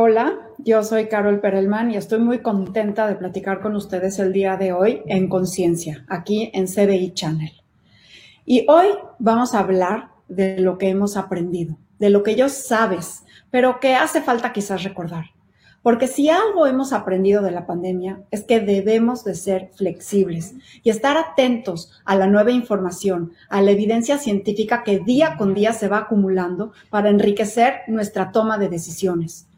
Hola, yo soy Carol Perelman y estoy muy contenta de platicar con ustedes el día de hoy en Conciencia, aquí en CBI Channel. Y hoy vamos a hablar de lo que hemos aprendido, de lo que ya sabes, pero que hace falta quizás recordar. Porque si algo hemos aprendido de la pandemia es que debemos de ser flexibles y estar atentos a la nueva información, a la evidencia científica que día con día se va acumulando para enriquecer nuestra toma de decisiones.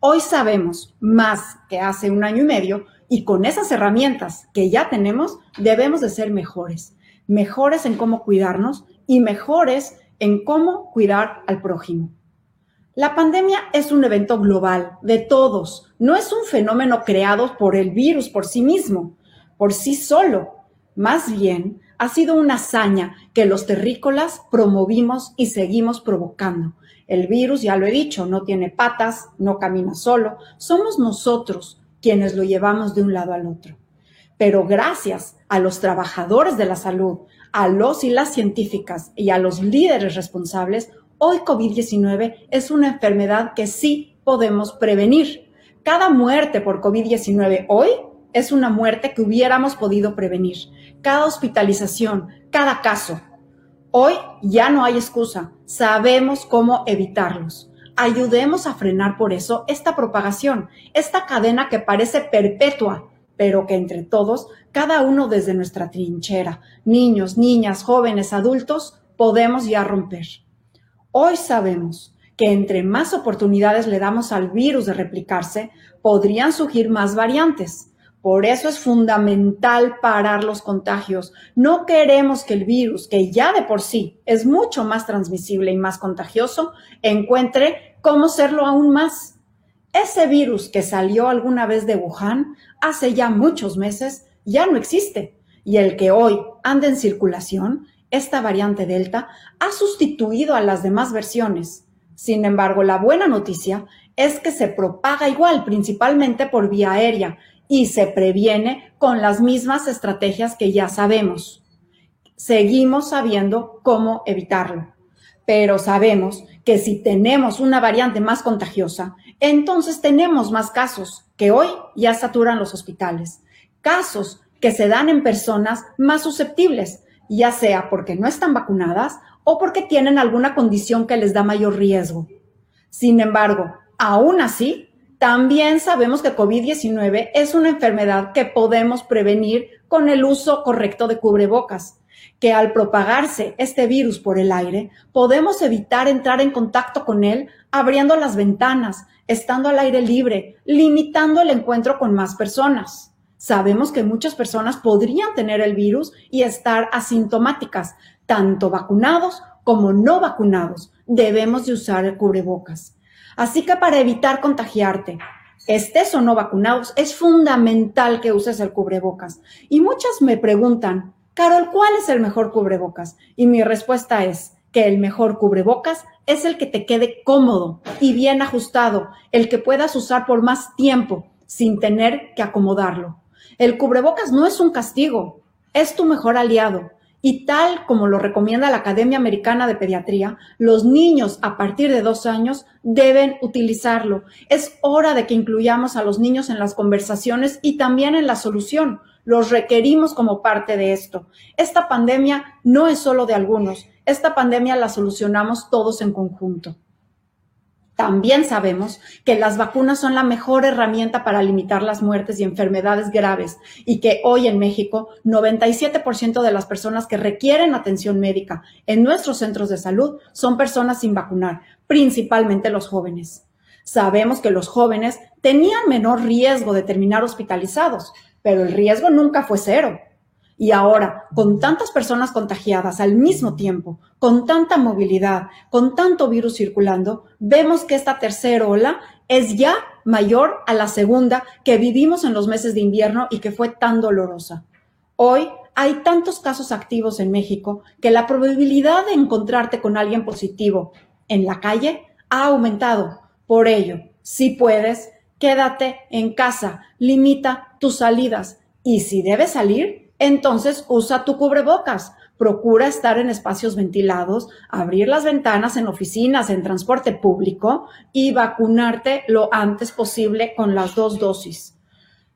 Hoy sabemos más que hace un año y medio y con esas herramientas que ya tenemos debemos de ser mejores, mejores en cómo cuidarnos y mejores en cómo cuidar al prójimo. La pandemia es un evento global de todos, no es un fenómeno creado por el virus por sí mismo, por sí solo. Más bien, ha sido una hazaña que los terrícolas promovimos y seguimos provocando el virus, ya lo he dicho, no tiene patas, no camina solo. Somos nosotros quienes lo llevamos de un lado al otro. Pero gracias a los trabajadores de la salud, a los y las científicas y a los líderes responsables, hoy COVID-19 es una enfermedad que sí podemos prevenir. Cada muerte por COVID-19 hoy es una muerte que hubiéramos podido prevenir. Cada hospitalización, cada caso, Hoy ya no hay excusa, sabemos cómo evitarlos. Ayudemos a frenar por eso esta propagación, esta cadena que parece perpetua, pero que entre todos, cada uno desde nuestra trinchera, niños, niñas, jóvenes, adultos, podemos ya romper. Hoy sabemos que entre más oportunidades le damos al virus de replicarse, podrían surgir más variantes. Por eso es fundamental parar los contagios. No queremos que el virus, que ya de por sí es mucho más transmisible y más contagioso, encuentre cómo serlo aún más. Ese virus que salió alguna vez de Wuhan hace ya muchos meses ya no existe. Y el que hoy anda en circulación, esta variante Delta, ha sustituido a las demás versiones. Sin embargo, la buena noticia es que se propaga igual, principalmente por vía aérea, y se previene con las mismas estrategias que ya sabemos. Seguimos sabiendo cómo evitarlo, pero sabemos que si tenemos una variante más contagiosa, entonces tenemos más casos que hoy ya saturan los hospitales. Casos que se dan en personas más susceptibles, ya sea porque no están vacunadas o porque tienen alguna condición que les da mayor riesgo. Sin embargo, aún así, también sabemos que COVID-19 es una enfermedad que podemos prevenir con el uso correcto de cubrebocas, que al propagarse este virus por el aire, podemos evitar entrar en contacto con él abriendo las ventanas, estando al aire libre, limitando el encuentro con más personas. Sabemos que muchas personas podrían tener el virus y estar asintomáticas, tanto vacunados como no vacunados. Debemos de usar el cubrebocas. Así que para evitar contagiarte, estés o no vacunados, es fundamental que uses el cubrebocas. Y muchas me preguntan, Carol, ¿cuál es el mejor cubrebocas? Y mi respuesta es que el mejor cubrebocas es el que te quede cómodo y bien ajustado, el que puedas usar por más tiempo sin tener que acomodarlo. El cubrebocas no es un castigo, es tu mejor aliado. Y tal como lo recomienda la Academia Americana de Pediatría, los niños a partir de dos años deben utilizarlo. Es hora de que incluyamos a los niños en las conversaciones y también en la solución. Los requerimos como parte de esto. Esta pandemia no es solo de algunos. Esta pandemia la solucionamos todos en conjunto. También sabemos que las vacunas son la mejor herramienta para limitar las muertes y enfermedades graves y que hoy en México 97% de las personas que requieren atención médica en nuestros centros de salud son personas sin vacunar, principalmente los jóvenes. Sabemos que los jóvenes tenían menor riesgo de terminar hospitalizados, pero el riesgo nunca fue cero. Y ahora, con tantas personas contagiadas al mismo tiempo, con tanta movilidad, con tanto virus circulando, vemos que esta tercera ola es ya mayor a la segunda que vivimos en los meses de invierno y que fue tan dolorosa. Hoy hay tantos casos activos en México que la probabilidad de encontrarte con alguien positivo en la calle ha aumentado. Por ello, si puedes, quédate en casa, limita tus salidas y si debes salir, entonces usa tu cubrebocas, procura estar en espacios ventilados, abrir las ventanas en oficinas, en transporte público y vacunarte lo antes posible con las dos dosis.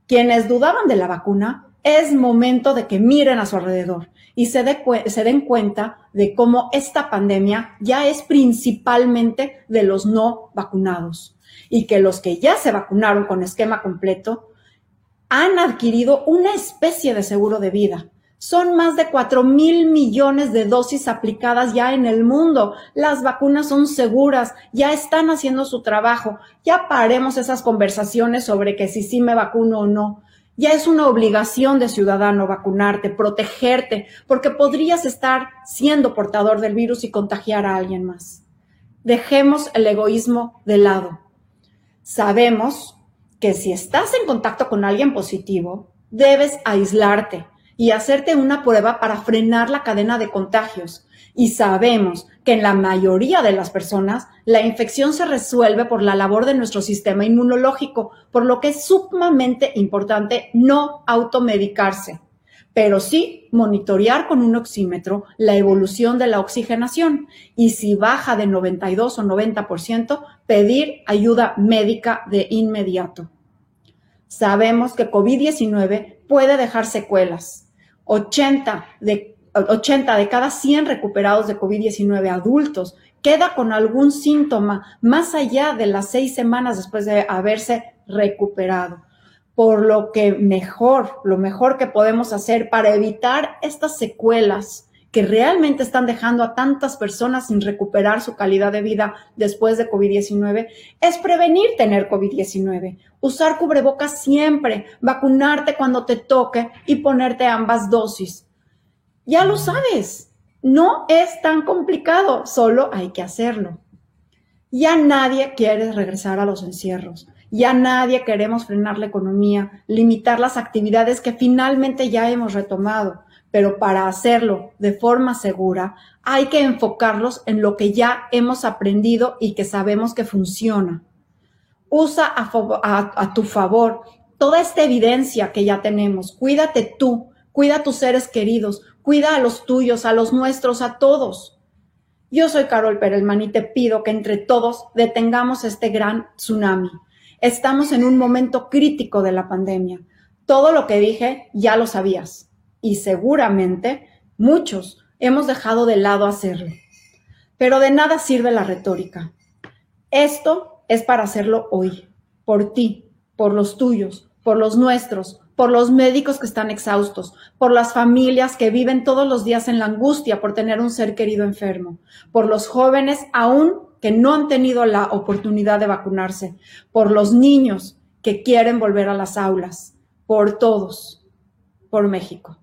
Quienes dudaban de la vacuna, es momento de que miren a su alrededor y se, den cuenta de cómo esta pandemia ya es principalmente de los no vacunados y que los que ya se vacunaron con esquema completo han adquirido una especie de seguro de vida. Son más de 4 mil millones de dosis aplicadas ya en el mundo. Las vacunas son seguras, ya están haciendo su trabajo. Ya paremos esas conversaciones sobre que si sí me vacuno o no. Ya es una obligación de ciudadano vacunarte, protegerte, porque podrías estar siendo portador del virus y contagiar a alguien más. Dejemos el egoísmo de lado. Sabemos que si estás en contacto con alguien positivo, debes aislarte y hacerte una prueba para frenar la cadena de contagios. Y sabemos que en la mayoría de las personas la infección se resuelve por la labor de nuestro sistema inmunológico, por lo que es sumamente importante no automedicarse, pero sí monitorear con un oxímetro la evolución de la oxigenación y si baja de 92 o 90%, pedir ayuda médica de inmediato. Sabemos que COVID-19 puede dejar secuelas. 80 de, 80 de cada 100 recuperados de COVID-19 adultos queda con algún síntoma más allá de las seis semanas después de haberse recuperado. Por lo que mejor, lo mejor que podemos hacer para evitar estas secuelas que realmente están dejando a tantas personas sin recuperar su calidad de vida después de COVID-19 es prevenir tener COVID-19, usar cubrebocas siempre, vacunarte cuando te toque y ponerte ambas dosis. Ya lo sabes, no es tan complicado, solo hay que hacerlo. Ya nadie quiere regresar a los encierros. Ya nadie queremos frenar la economía, limitar las actividades que finalmente ya hemos retomado pero para hacerlo de forma segura hay que enfocarlos en lo que ya hemos aprendido y que sabemos que funciona. Usa a, tu favor toda esta evidencia que ya tenemos. Cuídate tú, cuida a tus seres queridos, cuida a los tuyos, a los nuestros, a todos. Yo soy Carol Perelman y te pido que entre todos detengamos este gran tsunami. Estamos en un momento crítico de la pandemia. Todo lo que dije ya lo sabías y seguramente muchos hemos dejado de lado hacerlo. Pero de nada sirve la retórica. Esto es para hacerlo hoy, por ti, por los tuyos, por los nuestros, por los médicos que están exhaustos, por las familias que viven todos los días en la angustia por tener un ser querido enfermo, por los jóvenes aún que no han tenido la oportunidad de vacunarse, por los niños que quieren volver a las aulas, por todos, por México.